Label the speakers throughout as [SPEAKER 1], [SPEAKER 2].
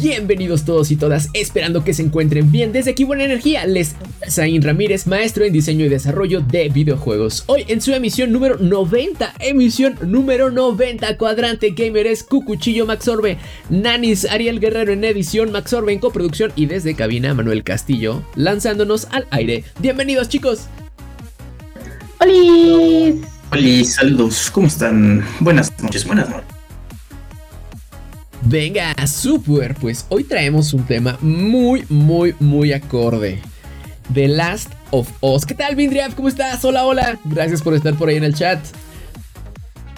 [SPEAKER 1] Bienvenidos todos y todas, esperando que se encuentren bien. Desde aquí Buena Energía, les Zain Ramírez, maestro en diseño y desarrollo de videojuegos. Hoy en su emisión número 90, emisión número 90, Cuadrante Gamer es Cucuchillo Maxorbe, Nanis Ariel Guerrero en edición, Maxorbe en coproducción y desde cabina Manuel Castillo, lanzándonos al aire. Bienvenidos chicos.
[SPEAKER 2] Hola. Hola, saludos, ¿cómo están? Buenas noches, buenas noches.
[SPEAKER 1] Venga, super, pues hoy traemos un tema muy, muy, muy acorde. The Last of Us. ¿Qué tal, Vindriaf? ¿Cómo estás? Hola, hola. Gracias por estar por ahí en el chat.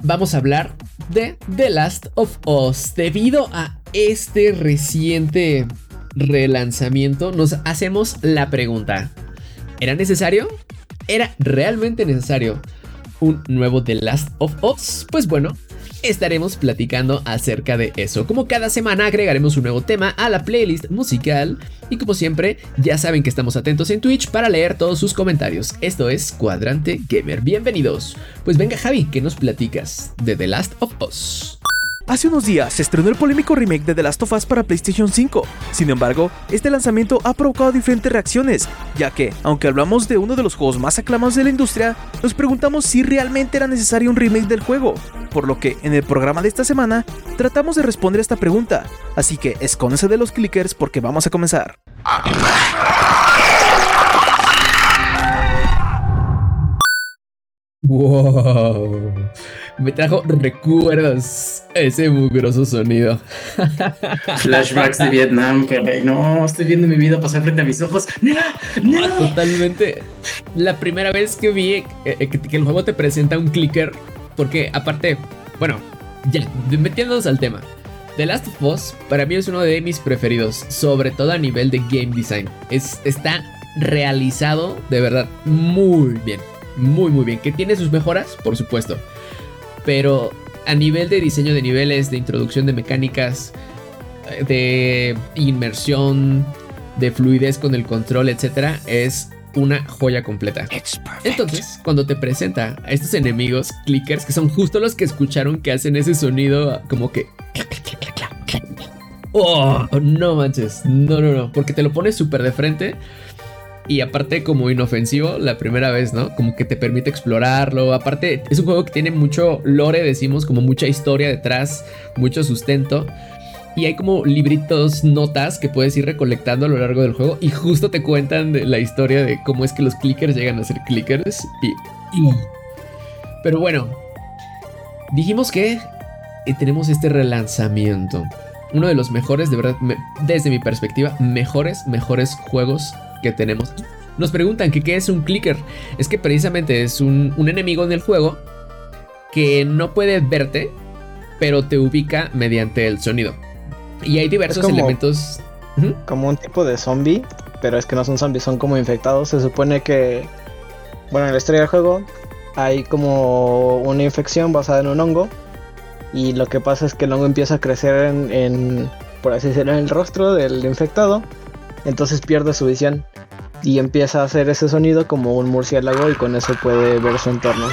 [SPEAKER 1] Vamos a hablar de The Last of Us. Debido a este reciente relanzamiento, nos hacemos la pregunta. ¿Era necesario? ¿Era realmente necesario un nuevo The Last of Us? Pues bueno, estaremos platicando acerca de eso. Como cada semana agregaremos un nuevo tema a la playlist musical y como siempre ya saben que estamos atentos en Twitch para leer todos sus comentarios. Esto es Cuadrante Gamer. Bienvenidos. Pues venga Javi, ¿qué nos platicas de The Last of Us?
[SPEAKER 3] Hace unos días se estrenó el polémico remake de The Last of Us para PlayStation 5. Sin embargo, este lanzamiento ha provocado diferentes reacciones, ya que, aunque hablamos de uno de los juegos más aclamados de la industria, nos preguntamos si realmente era necesario un remake del juego. Por lo que, en el programa de esta semana, tratamos de responder esta pregunta. Así que escónese de los clickers porque vamos a comenzar.
[SPEAKER 1] Wow. Me trajo recuerdos ese mugroso sonido.
[SPEAKER 2] Flashbacks de Vietnam, que no, estoy viendo mi vida pasar frente a mis ojos. ¡No! ¡No!
[SPEAKER 1] Totalmente. La primera vez que vi eh, eh, que, el juego te presenta un clicker, porque aparte, bueno, ya, metiéndonos al tema. The Last of Us para mí es uno de mis preferidos, sobre todo a nivel de game design. Es, está realizado de verdad muy bien muy muy bien. Que tiene sus mejoras, por supuesto. Pero a nivel de diseño de niveles, de introducción de mecánicas, de inmersión, de fluidez con el control, etcétera, es una joya completa. Entonces, cuando te presenta a estos enemigos clickers, que son justo los que escucharon que hacen ese sonido como que. Oh, no manches. No, no, no. Porque te lo pones súper de frente. Y aparte como inofensivo la primera vez, ¿no? Como que te permite explorarlo. Aparte es un juego que tiene mucho lore, decimos, como mucha historia detrás, mucho sustento. Y hay como libritos, notas que puedes ir recolectando a lo largo del juego. Y justo te cuentan la historia de cómo es que los clickers llegan a ser clickers. Y... Pero bueno, dijimos que eh, tenemos este relanzamiento. Uno de los mejores, de verdad, desde mi perspectiva, mejores, mejores juegos que tenemos. Nos preguntan que qué es un clicker. Es que precisamente es un, enemigo en el juego que no puede verte, pero te ubica mediante el sonido. Y hay diversos elementos.
[SPEAKER 4] Como un tipo de zombie, pero es que no son zombies, son como infectados. Se supone que, bueno, en la historia del juego hay como una infección basada en un hongo. Y lo que pasa es que el hongo empieza a crecer en, en por así decirlo, en el rostro del infectado entonces pierde su visión y empieza a hacer ese sonido como un murciélago y con eso puede ver su entorno.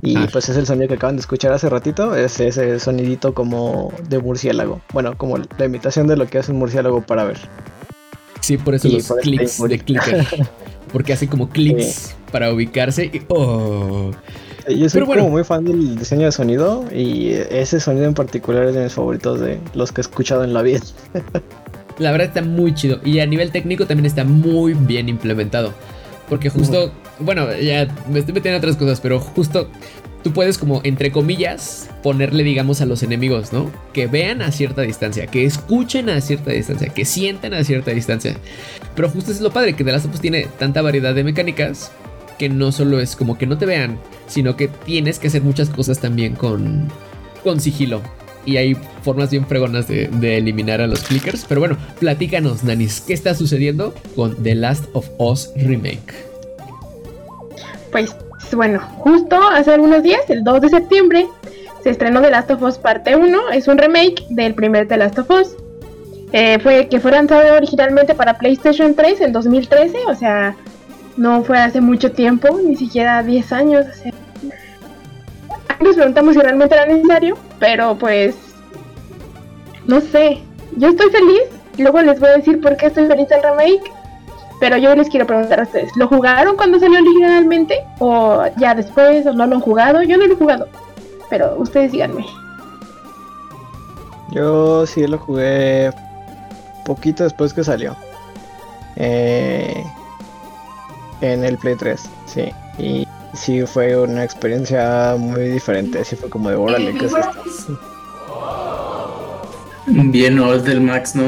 [SPEAKER 4] Y ah. pues es el sonido que acaban de escuchar hace ratito, es ese sonidito como de murciélago. Bueno, como la imitación de lo que hace un murciélago para ver.
[SPEAKER 1] Sí, por eso los clics de clicker. Porque hace como clics para ubicarse y oh.
[SPEAKER 4] Yo soy como muy fan del diseño de sonido y ese sonido en particular es de mis favoritos de los que he escuchado en la vida.
[SPEAKER 1] La verdad está muy chido. Y a nivel técnico también está muy bien implementado. Porque justo, bueno, ya me estoy metiendo en otras cosas, pero justo tú puedes como, entre comillas, ponerle, digamos, a los enemigos, ¿no? Que vean a cierta distancia, que escuchen a cierta distancia, que sientan a cierta distancia. Pero justo es lo padre, que The Last of Us tiene tanta variedad de mecánicas que no solo es como que no te vean, sino que tienes que hacer muchas cosas también con, con sigilo. Y hay formas bien fregonas de, eliminar a los clickers. Pero bueno, platícanos, Nanis, ¿qué está sucediendo con The Last of Us Remake?
[SPEAKER 5] Pues bueno, justo hace algunos días, el 2 de septiembre, se estrenó The Last of Us Parte 1. Es un remake del primer The Last of Us. Eh, fue que fue lanzado originalmente para PlayStation 3 en 2013, o sea, no fue hace mucho tiempo, ni siquiera 10 años. O sea. Nos preguntamos si realmente era necesario, pero pues no sé. Yo estoy feliz, luego les voy a decir por qué estoy feliz del remake. Pero yo les quiero preguntar a ustedes, ¿lo jugaron cuando salió originalmente? ¿O ya después? ¿O no lo han jugado? Yo no lo he jugado. Pero ustedes díganme.
[SPEAKER 4] Yo sí lo jugué poquito después que salió. Eh, en el Play 3, sí. Y sí fue una experiencia muy diferente. Así fue como de órale, ¿qué es esto?
[SPEAKER 2] Bien old del Max, ¿no?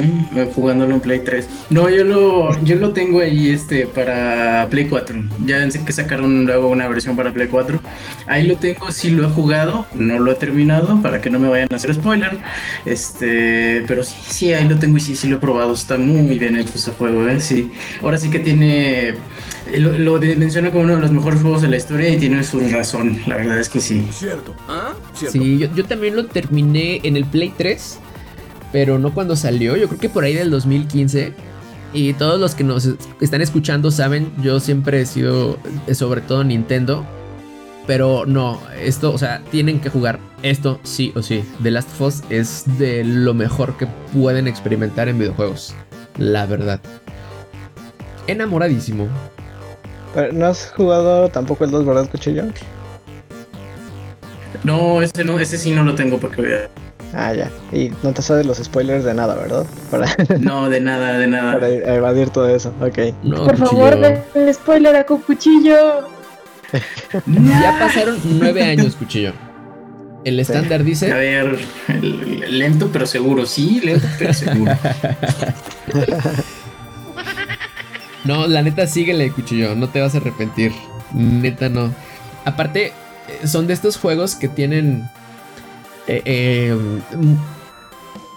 [SPEAKER 2] Jugándolo en Play 3. No, yo lo, yo lo tengo ahí este para Play 4. Ya sé que sacaron luego una versión para Play 4. Ahí lo tengo, sí lo he jugado, no lo he terminado, para que no me vayan a hacer spoiler. Este, pero sí, sí, ahí lo tengo y sí, sí lo he probado. Está muy bien hecho ese juego, ¿eh? Sí. Ahora sí que tiene. Lo, lo menciona como uno de los mejores juegos de la historia y tiene su razón. La verdad es que sí.
[SPEAKER 1] Cierto. ¿Ah? ¿Cierto? Sí, yo, yo también lo terminé en el Play 3 pero no cuando salió, yo creo que por ahí del 2015. Y todos los que nos están escuchando saben, yo siempre he sido eh, sobre todo Nintendo. Pero no, esto, o sea, tienen que jugar esto sí o sí. The Last of Us es de lo mejor que pueden experimentar en videojuegos. La verdad. Enamoradísimo.
[SPEAKER 4] Pero, ¿No has jugado tampoco el 2, verdad, cuchillo?
[SPEAKER 2] No, ese no, ese sí no lo tengo porque
[SPEAKER 4] Ah, ya. Y no te sabes los spoilers de nada, ¿verdad?
[SPEAKER 2] No, de nada, de nada.
[SPEAKER 4] Para evadir todo eso, ok.
[SPEAKER 5] Por favor, den el spoiler a Cuchillo.
[SPEAKER 1] ya pasaron nueve años, Cuchillo. El estándar dice.
[SPEAKER 2] A ver, lento pero seguro, sí, lento pero seguro.
[SPEAKER 1] no, la neta, síguele, Cuchillo, no te vas a arrepentir. Neta, no. Aparte, son de estos juegos que tienen eh, eh,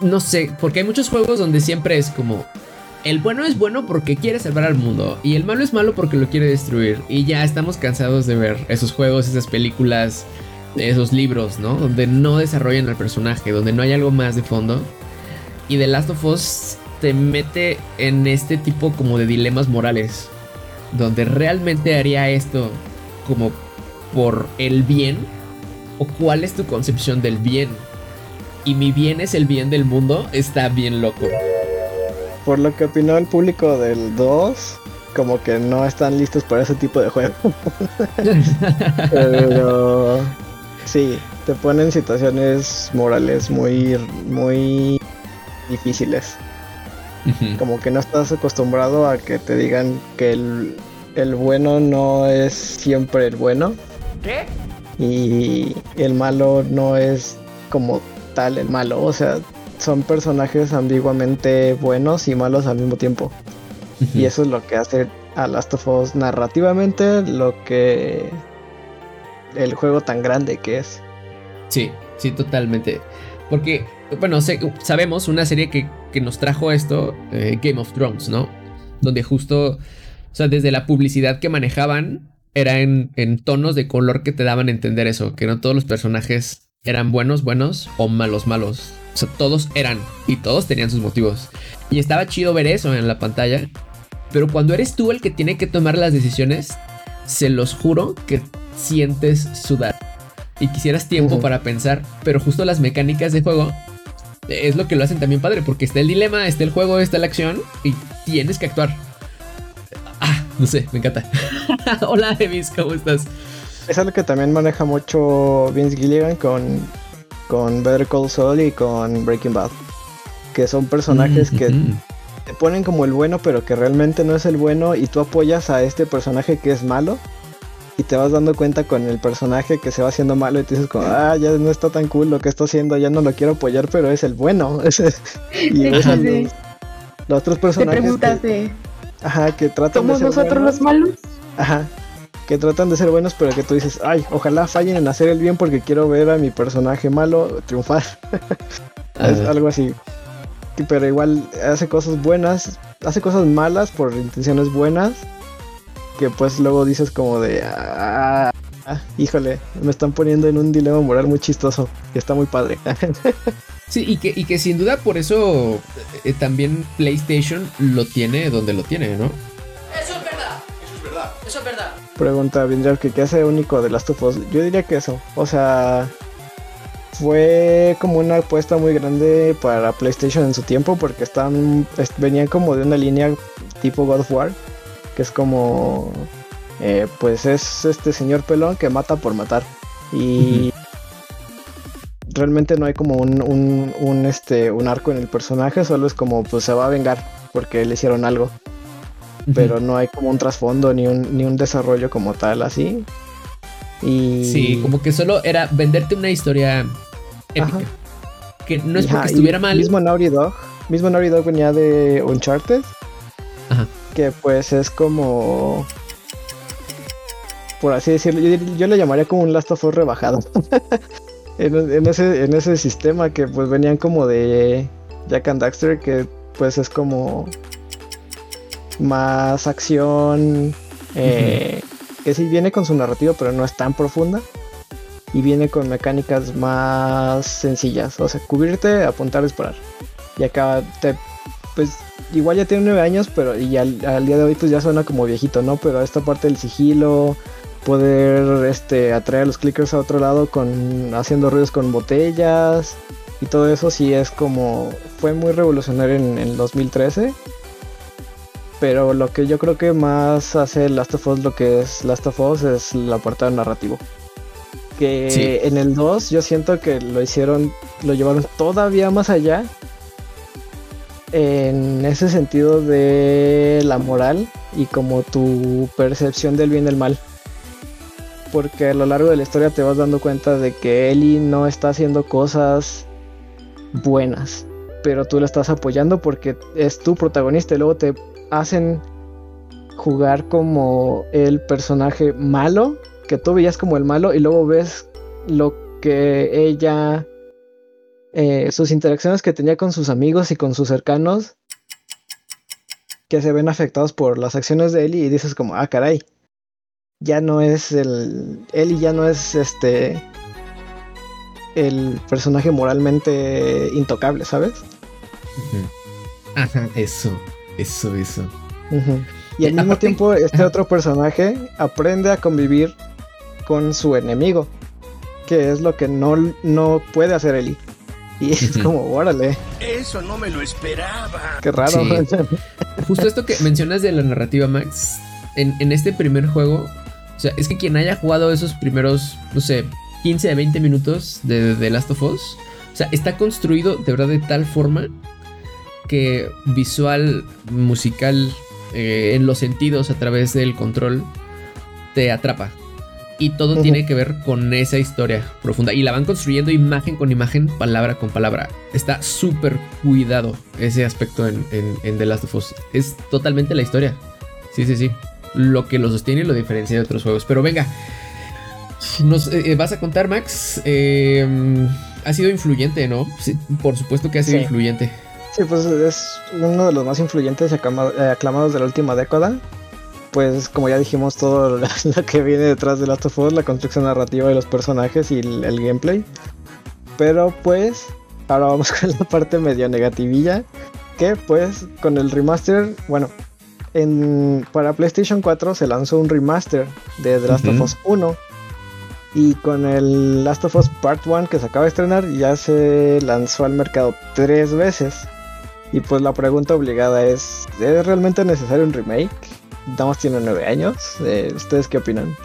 [SPEAKER 1] no sé, porque hay muchos juegos donde siempre es como el bueno es bueno porque quiere salvar al mundo y el malo es malo porque lo quiere destruir. Y ya estamos cansados de ver esos juegos, esas películas, esos libros, ¿no? Donde no desarrollan al personaje, donde no hay algo más de fondo. Y The Last of Us te mete en este tipo como de dilemas morales, donde realmente haría esto como por el bien o cuál es tu concepción del bien. Y mi bien es el bien del mundo, está bien loco.
[SPEAKER 4] Por lo que opinó el público del 2, como que no están listos para ese tipo de juego. Pero sí, te ponen situaciones morales muy, muy difíciles. Como que no estás acostumbrado a que te digan que el, el bueno no es siempre el bueno.
[SPEAKER 1] ¿Qué?
[SPEAKER 4] Y el malo no es como tal el malo, o sea, son personajes ambiguamente buenos y malos al mismo tiempo. Y eso es lo que hace a Last of Us narrativamente lo que el juego tan grande que es.
[SPEAKER 1] Sí, sí, totalmente. Porque, bueno, sabemos una serie que, nos trajo esto, eh, Game of Thrones, ¿no? Donde justo, o sea, desde la publicidad que manejaban, era en, tonos de color que te daban a entender eso, que no todos los personajes eran buenos, buenos o malos, malos. O sea, todos eran y todos tenían sus motivos. Y estaba chido ver eso en la pantalla. Pero cuando eres tú el que tiene que tomar las decisiones, se los juro que sientes sudar. Y quisieras tiempo para pensar, pero justo las mecánicas de juego es lo que lo hacen también padre, porque está el dilema, está el juego, está la acción y tienes que actuar. No sé, me encanta. Hola, Evis, ¿cómo estás?
[SPEAKER 4] Es algo que también maneja mucho Vince Gilligan con, con Better Call Saul y con Breaking Bad. Que son personajes que te ponen como el bueno, pero que realmente no es el bueno. Y tú apoyas a este personaje que es malo. Y te vas dando cuenta con el personaje que se va haciendo malo y te dices como, ah, ya no está tan cool lo que está haciendo, ya no lo quiero apoyar, pero es el bueno. y
[SPEAKER 5] sí,
[SPEAKER 4] los otros personajes.
[SPEAKER 5] Te preguntas de
[SPEAKER 4] Ajá, que tratan
[SPEAKER 5] ¿Somos nosotros los malos?
[SPEAKER 4] Ajá. que tratan de ser buenos, pero que tú dices, ay, ojalá fallen en hacer el bien porque quiero ver a mi personaje malo triunfar. es algo así. Pero igual hace cosas buenas, hace cosas malas por intenciones buenas, que pues luego dices como de, ah, ah, híjole, me están poniendo en un dilema moral muy chistoso, que está muy padre.
[SPEAKER 1] Sí, y que, y que sin duda por eso eh, también PlayStation lo tiene donde lo tiene, ¿no?
[SPEAKER 6] Eso es verdad, eso es verdad, eso es verdad.
[SPEAKER 4] Pregunta Vindral que qué hace único de Last of Us. Yo diría que eso. O sea, fue como una apuesta muy grande para PlayStation en su tiempo porque están venían como de una línea tipo God of War, que es como eh, pues es este señor pelón que mata por matar y realmente no hay como un, un, este, un arco en el personaje, solo es como pues se va a vengar porque le hicieron algo. Pero no hay como un trasfondo ni un, ni un desarrollo como tal así. Y...
[SPEAKER 1] Sí, como que solo era venderte una historia épica. Que no es porque estuviera mal.
[SPEAKER 4] Mismo Naughty Dog. Mismo Naughty Dog venía de Uncharted. Ajá. Que pues es como. Por así decirlo. Yo, yo le llamaría como un Last of Us rebajado. en, ese, en ese sistema que pues venían como de Jack and Daxter, que pues es como más acción, eh, que sí viene con su narrativa, pero no es tan profunda. Y viene con mecánicas más sencillas, o sea, cubrirte, apuntar, disparar. Y acá te, pues igual ya tiene nueve años, pero y al, al, día de hoy pues ya suena como viejito, ¿no? Pero esta parte del sigilo, poder este, atraer a los clickers a otro lado con haciendo ruidos con botellas y todo eso sí es como fue muy revolucionario en el 2013 pero lo que yo creo que más hace Last of Us lo que es Last of Us es la apartado narrativo que en el 2 yo siento que lo hicieron lo llevaron todavía más allá en ese sentido de la moral y como tu percepción del bien y del mal porque a lo largo de la historia te vas dando cuenta de que Ellie no está haciendo cosas buenas, pero tú la estás apoyando porque es tu protagonista y luego te hacen jugar como el personaje malo, que tú veías como el malo y luego ves lo que ella, eh, sus interacciones que tenía con sus amigos y con sus cercanos, que se ven afectados por las acciones de Ellie y dices como, ah, caray ya no es el. Ellie ya no es este. El personaje moralmente intocable, ¿sabes?
[SPEAKER 1] Ajá, eso, eso, eso.
[SPEAKER 4] Y al mismo tiempo, este otro personaje aprende a convivir con su enemigo, que es lo que no, no puede hacer Ellie. Y es como, órale.
[SPEAKER 6] Eso no me lo esperaba.
[SPEAKER 4] Qué raro.
[SPEAKER 1] Justo esto que mencionas de la narrativa, Max. En, en, este primer juego o sea, es que quien haya jugado esos primeros, no sé, 15 a 20 minutos de The Last of Us, o sea, está construido de verdad de tal forma que visual, musical, eh, en los sentidos a través del control, te atrapa. Y todo tiene que ver con esa historia profunda. Y la van construyendo imagen con imagen, palabra con palabra. Está súper cuidado ese aspecto en, en The Last of Us. Es totalmente la historia. Sí, sí, sí lo que lo sostiene y lo diferencia de otros juegos. Pero venga, nos eh, vas a contar, Max. Em, ha sido influyente, ¿no? por supuesto que ha sido influyente.
[SPEAKER 4] Sí, pues es uno de los más influyentes y eh, aclamados de la última década. Pues como ya dijimos, todo lo que viene detrás de Last of Us, la construcción narrativa de los personajes y el, el gameplay. Pero pues, ahora vamos con la parte medio negativilla. Que pues con el remaster, bueno, para PlayStation 4 se lanzó un remaster de The Last of Us 1. Y con el Last of Us Part 1 que se acaba de estrenar, ya se lanzó al mercado tres veces. Y pues la pregunta obligada es: ¿es realmente necesario un remake? Damos tiene nueve años. Eh, ¿Ustedes qué opinan?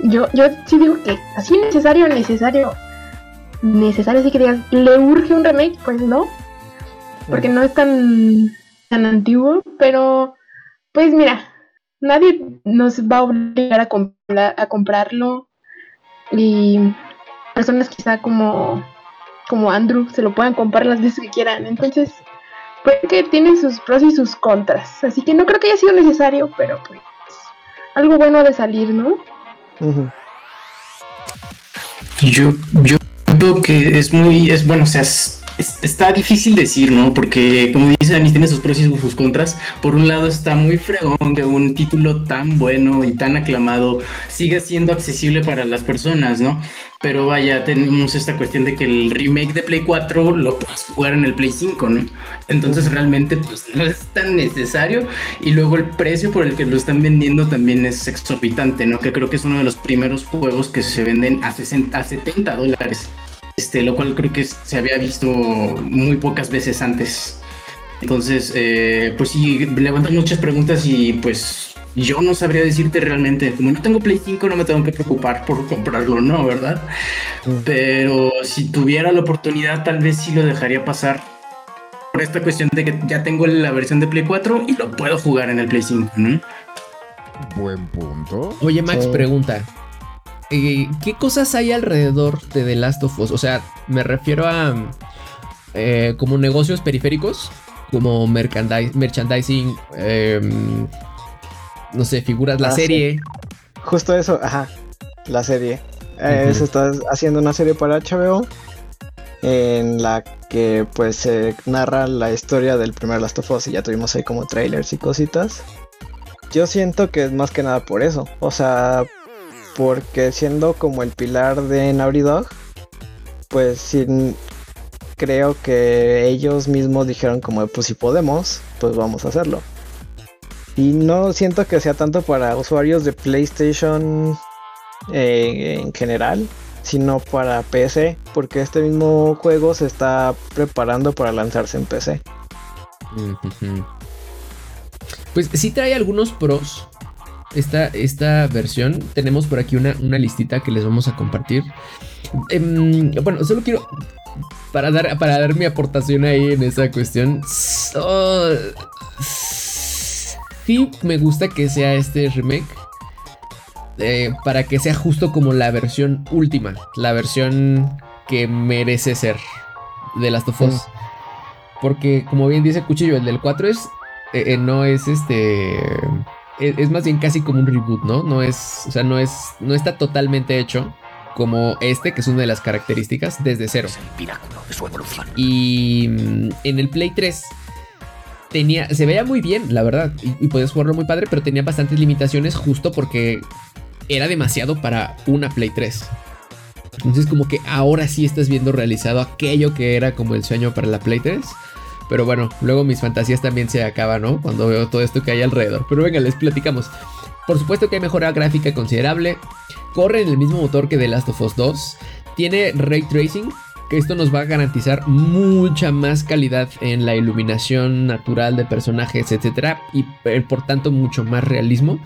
[SPEAKER 5] Yo, yo sí digo que así necesario, necesario. Necesario, si que digas, ¿le urge un remake? Pues no porque no es tan, tan antiguo, pero pues mira, nadie nos va a obligar a, a comprarlo y personas quizá como, como Andrew se lo puedan comprar las veces que quieran. Entonces, pues que tiene sus pros y sus contras. Así que no creo que haya sido necesario, pero pues algo bueno de salir, ¿no?
[SPEAKER 2] Yo, yo creo que es muy, es bueno, o sea, es- es- está difícil decir, ¿no? Porque como dice Dani, tiene sus pros y sus contras. Por un lado está muy fregón que un título tan bueno y tan aclamado siga siendo accesible para las personas, ¿no? Pero vaya, tenemos esta cuestión de que el remake de Play 4 lo puedes jugar en el Play 5, ¿no? Entonces realmente pues no es tan necesario y luego el precio por el que lo están vendiendo también es exorbitante, ¿no? Que creo que es uno de los primeros juegos que se venden a, 60, a 70 dólares, este, lo cual creo que se había visto muy pocas veces antes. Entonces, eh, pues sí, levantan muchas preguntas y pues yo no sabría decirte realmente, como no tengo Play 5 no me tengo que preocupar por comprarlo, ¿no? ¿Verdad? Pero si tuviera la oportunidad tal vez sí lo dejaría pasar por esta cuestión de que ya tengo la versión de Play 4 y lo puedo jugar en el Play 5, ¿no?
[SPEAKER 7] Buen punto.
[SPEAKER 1] Oye, Max, pregunta. Eh, ¿Qué cosas hay alrededor de The Last of Us? O sea, me refiero a eh, como negocios periféricos, como merchandis- merchandising, em, no sé, figuras, la
[SPEAKER 4] Ah, sí.
[SPEAKER 1] serie.
[SPEAKER 4] Justo eso, ajá, la serie. Eh,
[SPEAKER 1] Ujú.
[SPEAKER 4] Se está haciendo una serie para HBO en la que pues se narra la historia del primer Last of Us y ya tuvimos ahí como trailers y cositas. Yo siento que es más que nada por eso, o sea, porque siendo como el pilar de Naughty Dog, pues sí, creo que ellos mismos dijeron como pues si podemos, pues vamos a hacerlo. Y no siento que sea tanto para usuarios de PlayStation eh, en general, sino para PC, porque este mismo juego se está preparando para lanzarse en PC.
[SPEAKER 1] Pues sí trae algunos pros. Esta, esta versión. Tenemos por aquí una, una listita que les vamos a compartir. Em, bueno, solo quiero. Para dar, para dar mi aportación ahí en esa cuestión. so- sí, me gusta que sea este remake. eh, para que sea justo como la versión última. La versión que merece ser de Last of Us.
[SPEAKER 4] Mm.
[SPEAKER 1] Porque, como bien dice Cuchillo, el del 4 es. eh, eh, no es este. Es, es más bien casi como un reboot, ¿no? No es. O sea, no es. No está totalmente hecho como este, que es una de las características, desde cero.
[SPEAKER 6] Es el pináculo de su evolución.
[SPEAKER 1] Y mm, en el Play 3 tenía, se veía muy bien, la verdad, y, y podías jugarlo muy padre, pero tenía bastantes limitaciones justo porque era demasiado para una Play 3. Entonces como que ahora sí estás viendo realizado aquello que era como el sueño para la Play 3. Pero bueno, luego mis fantasías también se acaban, ¿no? Cuando veo todo esto que hay alrededor. Pero venga, les platicamos. Por supuesto que hay mejora gráfica considerable. Corre en el mismo motor que The Last of Us 2. Tiene ray tracing, que esto nos va a garantizar mucha más calidad en la iluminación natural de personajes, etcétera, y eh, por tanto mucho más realismo.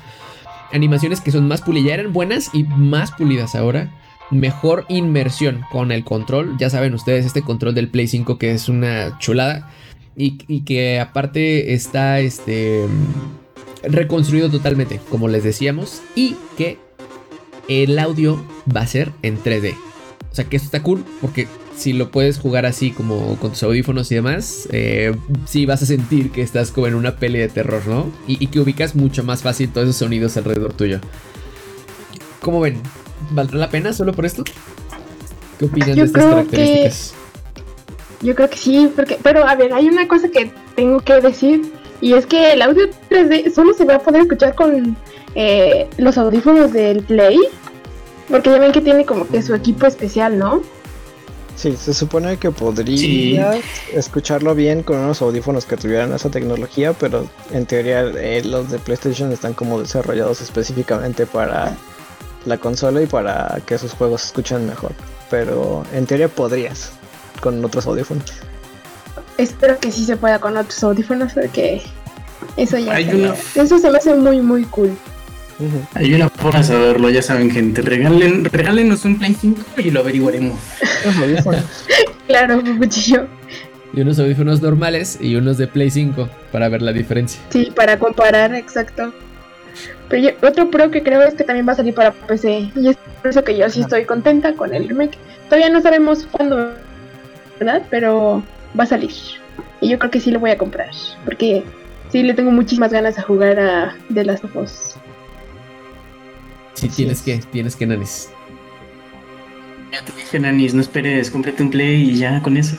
[SPEAKER 1] Animaciones que son más pulidas, ya eran buenas y más pulidas ahora. Mejor inmersión con el control. Ya saben ustedes, este control del Play 5 que es una chulada. Y, y que aparte está este reconstruido totalmente, como les decíamos. Y que el audio va a ser en 3D. O sea que esto está cool porque si lo puedes jugar así como con tus audífonos y demás, eh, sí vas a sentir que estás como en una peli de terror, ¿no? Y, y que ubicas mucho más fácil todos esos sonidos alrededor tuyo. ¿Cómo ven? ¿Valdrá la pena solo por esto? ¿Qué opinan
[SPEAKER 5] Yo
[SPEAKER 1] de estas
[SPEAKER 5] creo que-
[SPEAKER 1] características?
[SPEAKER 5] Yo creo que sí, porque, pero a ver, hay una cosa que tengo que decir y es que el audio 3D solo se va a poder escuchar con eh, los audífonos del Play, porque ya ven que tiene como que su equipo especial, ¿no?
[SPEAKER 4] Sí, se supone que podrías escucharlo bien con unos audífonos que tuvieran esa tecnología, pero en teoría eh, los de PlayStation están como desarrollados específicamente para la consola y para que sus juegos se escuchen mejor. Pero en teoría podrías con otros audífonos.
[SPEAKER 5] Espero que sí se pueda con otros audífonos, porque eso ya.
[SPEAKER 2] Hay
[SPEAKER 5] estaría-
[SPEAKER 2] una-
[SPEAKER 5] Eso se me hace muy, muy cool.
[SPEAKER 4] Ujú.
[SPEAKER 2] Hay una forma de saberlo, ya saben, gente. Regalen, regálenos un Play 5 y lo averiguaremos.
[SPEAKER 5] Claro, cuchillo.
[SPEAKER 1] Y unos audífonos normales y unos de Play 5 para ver la diferencia.
[SPEAKER 5] Sí, para comparar, exacto. Pero yo- otro pro que creo es que también va a salir para PC. Y es por eso que yo sí estoy contenta con el remake. Todavía no sabemos cuándo, ¿verdad? Pero va a salir. Y yo creo que sí lo voy a comprar. Porque sí le tengo muchísimas ganas a jugar a The Last of Us.
[SPEAKER 1] Sí, tienes que, tienes que, Nanis.
[SPEAKER 2] Ya te dije, Nanis, no esperes, cómprate un play y ya con eso.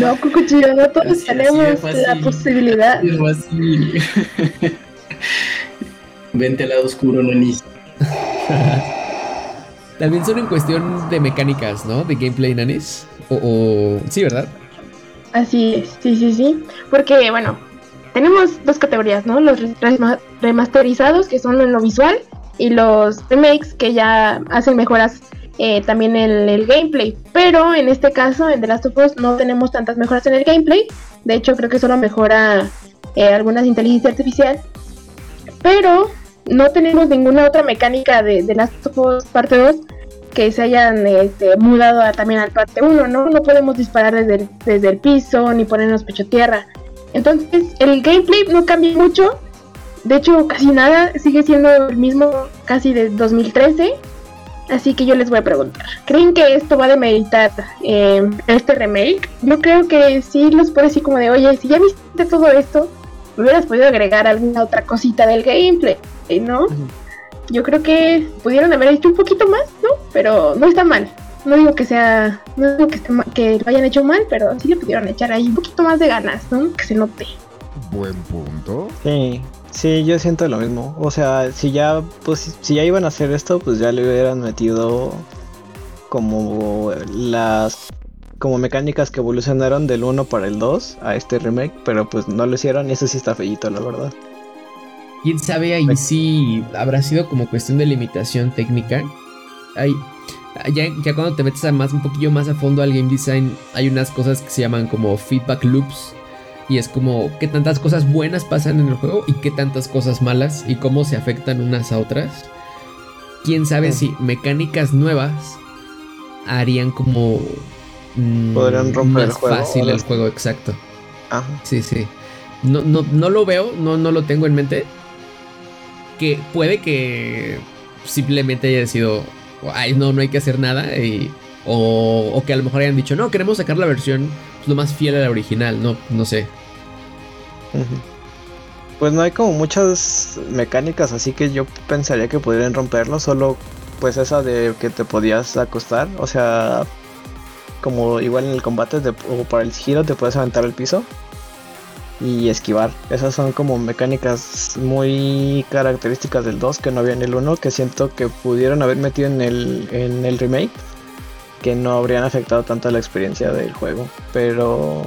[SPEAKER 5] no, Cucuchillo, no todos tenemos la posibilidad.
[SPEAKER 2] Vente al lado oscuro, Nanis.
[SPEAKER 1] También son en cuestión de mecánicas, ¿no? De gameplay, Nanis. O. Sí, ¿verdad?
[SPEAKER 5] Así es, sí, sí, sí. Porque, bueno, tenemos dos categorías, ¿no? Los remasterizados, que son en lo visual, y los remakes, que ya hacen mejoras eh, también en el gameplay. Pero en este caso, en The Last of Us, no tenemos tantas mejoras en el gameplay. De hecho, creo que solo mejora eh, algunas inteligencia artificial. Pero no tenemos ninguna otra mecánica de The Last of Us parte 2 que se hayan este, mudado también al parte 1, ¿no? No podemos disparar desde el, desde el piso ni ponernos pecho tierra. Entonces, el gameplay no cambia mucho. De hecho, casi nada. Sigue siendo el mismo casi de 2013. Así que yo les voy a preguntar. ¿Creen que esto va a demeritar eh, este remake? Yo creo que sí los puede decir como de, oye, si ya viste todo esto, hubieras podido agregar alguna otra cosita del gameplay, ¿no? Yo creo que pudieron haber hecho un poquito más, ¿no? Pero no está mal. No digo que sea, no digo que, que lo hayan hecho mal, pero sí le pudieron echar ahí un poquito más de ganas, ¿no? Que se note.
[SPEAKER 7] Buen punto.
[SPEAKER 4] Sí, sí, yo siento lo mismo. O sea, si ya, pues, si ya iban a hacer esto, pues ya le hubieran metido como las como mecánicas que evolucionaron del 1 para el 2 a este remake, pero pues no lo hicieron y eso sí está feillito, la verdad.
[SPEAKER 1] Quién sabe ahí si habrá sido como cuestión de limitación técnica. Hay, ya, ya, cuando te metes a más, un poquillo más a fondo al game design, hay unas cosas que se llaman como feedback loops. Y es como qué tantas cosas buenas pasan en el juego y qué tantas cosas malas y cómo se afectan unas a otras. Quién sabe si mecánicas nuevas harían como
[SPEAKER 4] Mm, Podrían romper el juego.
[SPEAKER 1] fácil el juego, exacto. Sí, sí. No, no, no lo veo, no, no lo tengo en mente. Que puede que simplemente haya sido. Ay, no, no hay que hacer nada. Y, o, que a lo mejor hayan dicho, no, queremos sacar la versión pues, lo más fiel a la original. No, no sé.
[SPEAKER 4] Pues no hay como muchas mecánicas, así que yo pensaría que podrían romperlo. Solo pues esa de que te podías acostar. O sea, como igual en el combate o para el giro te puedes aventar al piso y esquivar. Esas son como mecánicas muy características del 2 que no había en el 1 que siento que pudieron haber metido en el, en el remake que no habrían afectado tanto la experiencia del juego. Pero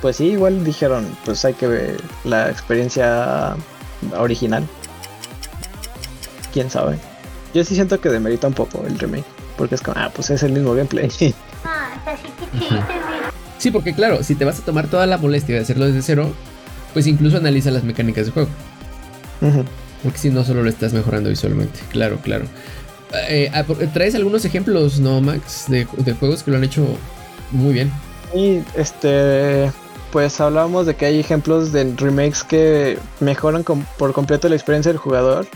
[SPEAKER 4] pues sí, igual dijeron, pues hay que ver la experiencia original. Quién sabe. Yo sí siento que demerita un poco el remake. Porque es como, ah, pues es el mismo gameplay.
[SPEAKER 1] Sí, porque claro, si te vas a tomar toda la molestia de hacerlo desde cero, pues incluso analiza las mecánicas de juego. Porque si no, solo lo estás mejorando visualmente. Claro, claro. Eh, ah, ¿Traes algunos ejemplos, no, Max, de, juegos que lo han hecho muy bien?
[SPEAKER 4] Y este. Pues hablábamos de que hay ejemplos de remakes que mejoran por completo la experiencia del jugador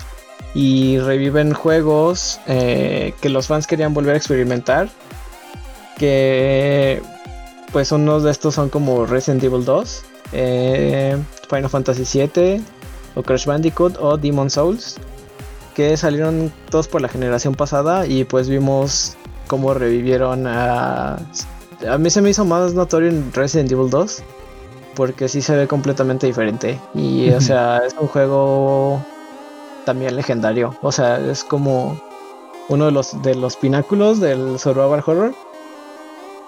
[SPEAKER 4] y reviven juegos eh, que los fans querían volver a experimentar que pues unos de estos son como Resident Evil 2, eh, Final Fantasy VII, o Crash Bandicoot o Demon Souls, que salieron todos por la generación pasada y pues vimos cómo revivieron a... A mí se me hizo más notorio en Resident Evil 2, porque sí se ve completamente diferente. Y o sea, es un juego también legendario. O sea, es como uno de los, de los pináculos del survival horror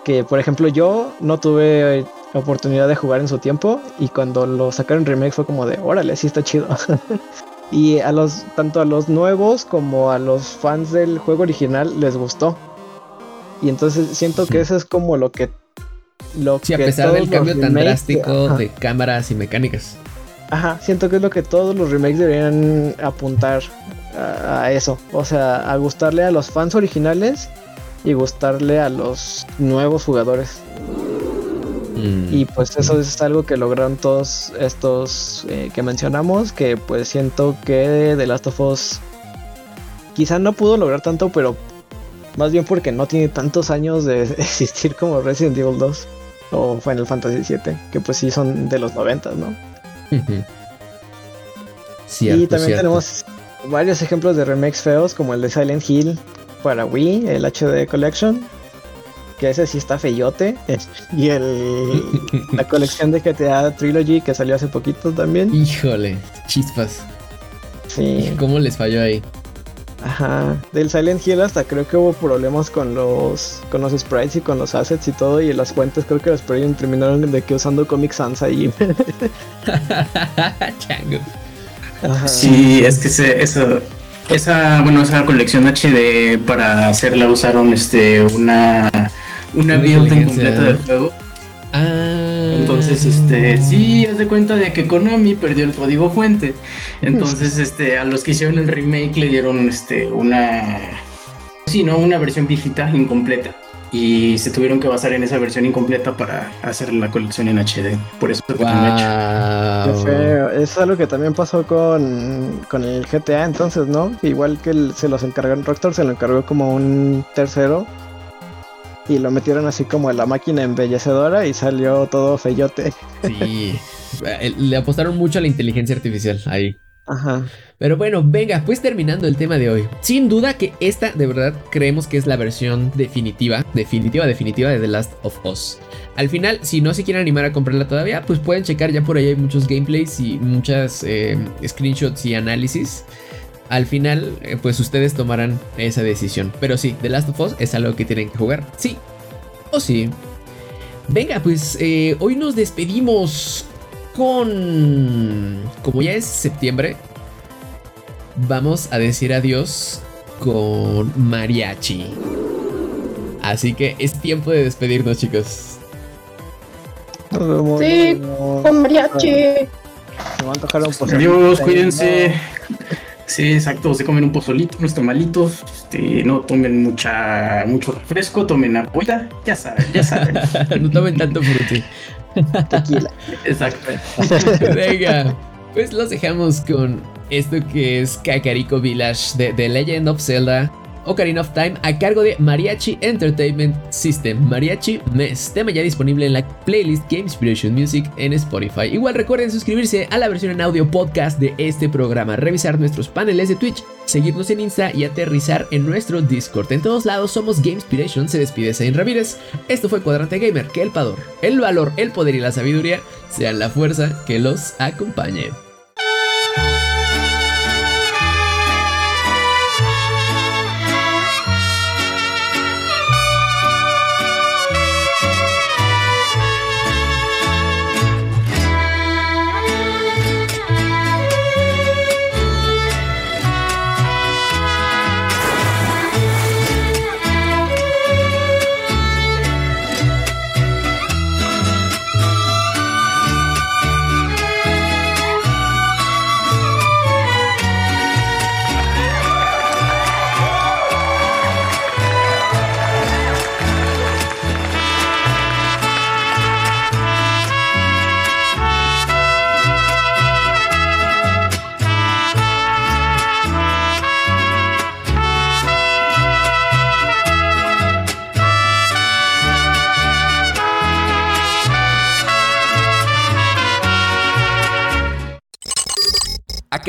[SPEAKER 4] que por ejemplo yo no tuve oportunidad de jugar en su tiempo y cuando lo sacaron remake fue como de, órale, sí está chido. y a los tanto a los nuevos como a los fans del juego original les gustó. Y entonces siento que eso es como lo que
[SPEAKER 1] lo sí, a pesar del cambio tan drástico de cámaras y mecánicas.
[SPEAKER 4] Ajá, siento que es lo que todos los remakes deberían apuntar a eso, o sea, a gustarle a los fans originales y gustarle a los nuevos jugadores. Mm. Y pues eso es algo que lograron todos estos eh, que mencionamos, que pues siento que The Last of Us quizá no pudo lograr tanto, pero más bien porque no tiene tantos años de existir como Resident Evil 2. o Final Fantasy VII, que pues sí son de los 90, ¿no?
[SPEAKER 1] Cierto,
[SPEAKER 4] y también
[SPEAKER 1] cierto.
[SPEAKER 4] tenemos varios ejemplos de remakes feos, como el de Silent Hill para Wii, el HD Collection, que ese sí está feyote, y el, la colección de GTA Trilogy que salió hace poquito también.
[SPEAKER 1] Híjole, chispas.
[SPEAKER 4] Sí,
[SPEAKER 1] ¿Cómo les falló ahí?
[SPEAKER 4] ajá. Del Silent Hill hasta creo que hubo problemas con los con los sprites y con los assets y todo, y las fuentes creo que los perdieron terminaron de que usando Comic Sans ahí.
[SPEAKER 1] Chango.
[SPEAKER 4] Ajá.
[SPEAKER 2] Sí, es que se, eso, esa, bueno, esa colección HD para hacerla usaron este una una build incompleta del juego.
[SPEAKER 1] Ah.
[SPEAKER 2] Entonces, este, sí, haz de cuenta de que Konami perdió el código fuente. Entonces, este, a los que hicieron el remake le dieron este una sí, no, una versión viejita incompleta. Y se tuvieron que basar en esa versión incompleta para hacer la colección en HD. Por eso fue hecho.
[SPEAKER 4] Qué
[SPEAKER 1] Wow.
[SPEAKER 4] feo. Es algo que también pasó con, con el GTA entonces, ¿no? Igual que el- se los encargaron, Rockstar se lo encargó como un tercero y lo metieron así como en la máquina embellecedora y salió todo feyote.
[SPEAKER 1] Sí. Eh, Le apostaron mucho a la inteligencia artificial ahí.
[SPEAKER 4] Ajá.
[SPEAKER 1] Pero bueno, venga, pues terminando el tema de hoy. Sin duda que esta de verdad creemos que es la versión definitiva, definitiva, definitiva de The Last of Us. Al final, si no se quieren animar a comprarla todavía, pues pueden checar ya por ahí hay muchos gameplays y muchas eh, screenshots y análisis. Al final, eh, pues ustedes tomarán esa decisión. Pero sí, The Last of Us es algo que tienen que jugar. Sí. O sí. Venga, pues eh, hoy nos despedimos con... Como ya es septiembre, vamos a decir adiós con mariachi. Así que es tiempo de despedirnos, chicos.
[SPEAKER 5] Sí. Con mariachi.
[SPEAKER 4] Se va a antojar un pozolito.
[SPEAKER 2] Adiós, cuídense. Sí, exacto, se comen un pozolito, unos tamalitos, este, no tomen mucha, mucho refresco, tomen agüita, ya saben, ya saben.
[SPEAKER 1] no tomen tanto frutti.
[SPEAKER 4] Tequila.
[SPEAKER 2] Exacto.
[SPEAKER 1] Venga, pues los dejamos con esto que es Kakariko Village de The Legend of Zelda Ocarina of Time a cargo de Mariachi Entertainment System, Mariachi MES, tema ya disponible en la playlist Game Inspiration Music en Spotify. Igual recuerden suscribirse a la versión en audio podcast de este programa, revisar nuestros paneles de Twitch, seguirnos en Insta y aterrizar en nuestro Discord. En todos lados somos Game Inspiration, se despide Zain Ramírez. Esto fue Cuadrante Gamer, que el pador, el valor, el poder y la sabiduría sean la fuerza que los acompañe.